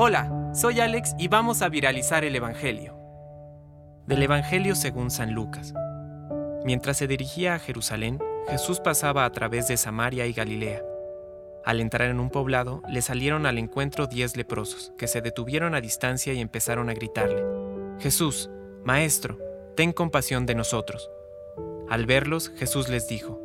Hola, soy Alex y vamos a viralizar el Evangelio. Del Evangelio según San Lucas. Mientras se dirigía a Jerusalén, Jesús pasaba a través de Samaria y Galilea. Al entrar en un poblado, le salieron al encuentro diez leprosos, que se detuvieron a distancia y empezaron a gritarle, Jesús, Maestro, ten compasión de nosotros. Al verlos, Jesús les dijo,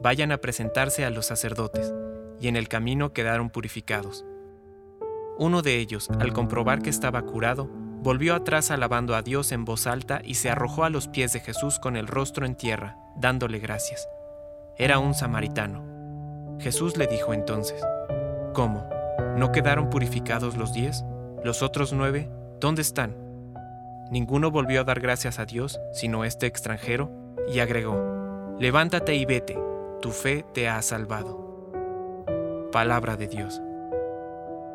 Vayan a presentarse a los sacerdotes, y en el camino quedaron purificados. Uno de ellos, al comprobar que estaba curado, volvió atrás alabando a Dios en voz alta y se arrojó a los pies de Jesús con el rostro en tierra, dándole gracias. Era un samaritano. Jesús le dijo entonces, ¿Cómo? ¿No quedaron purificados los diez? ¿Los otros nueve? ¿Dónde están? Ninguno volvió a dar gracias a Dios, sino este extranjero, y agregó, Levántate y vete, tu fe te ha salvado. Palabra de Dios.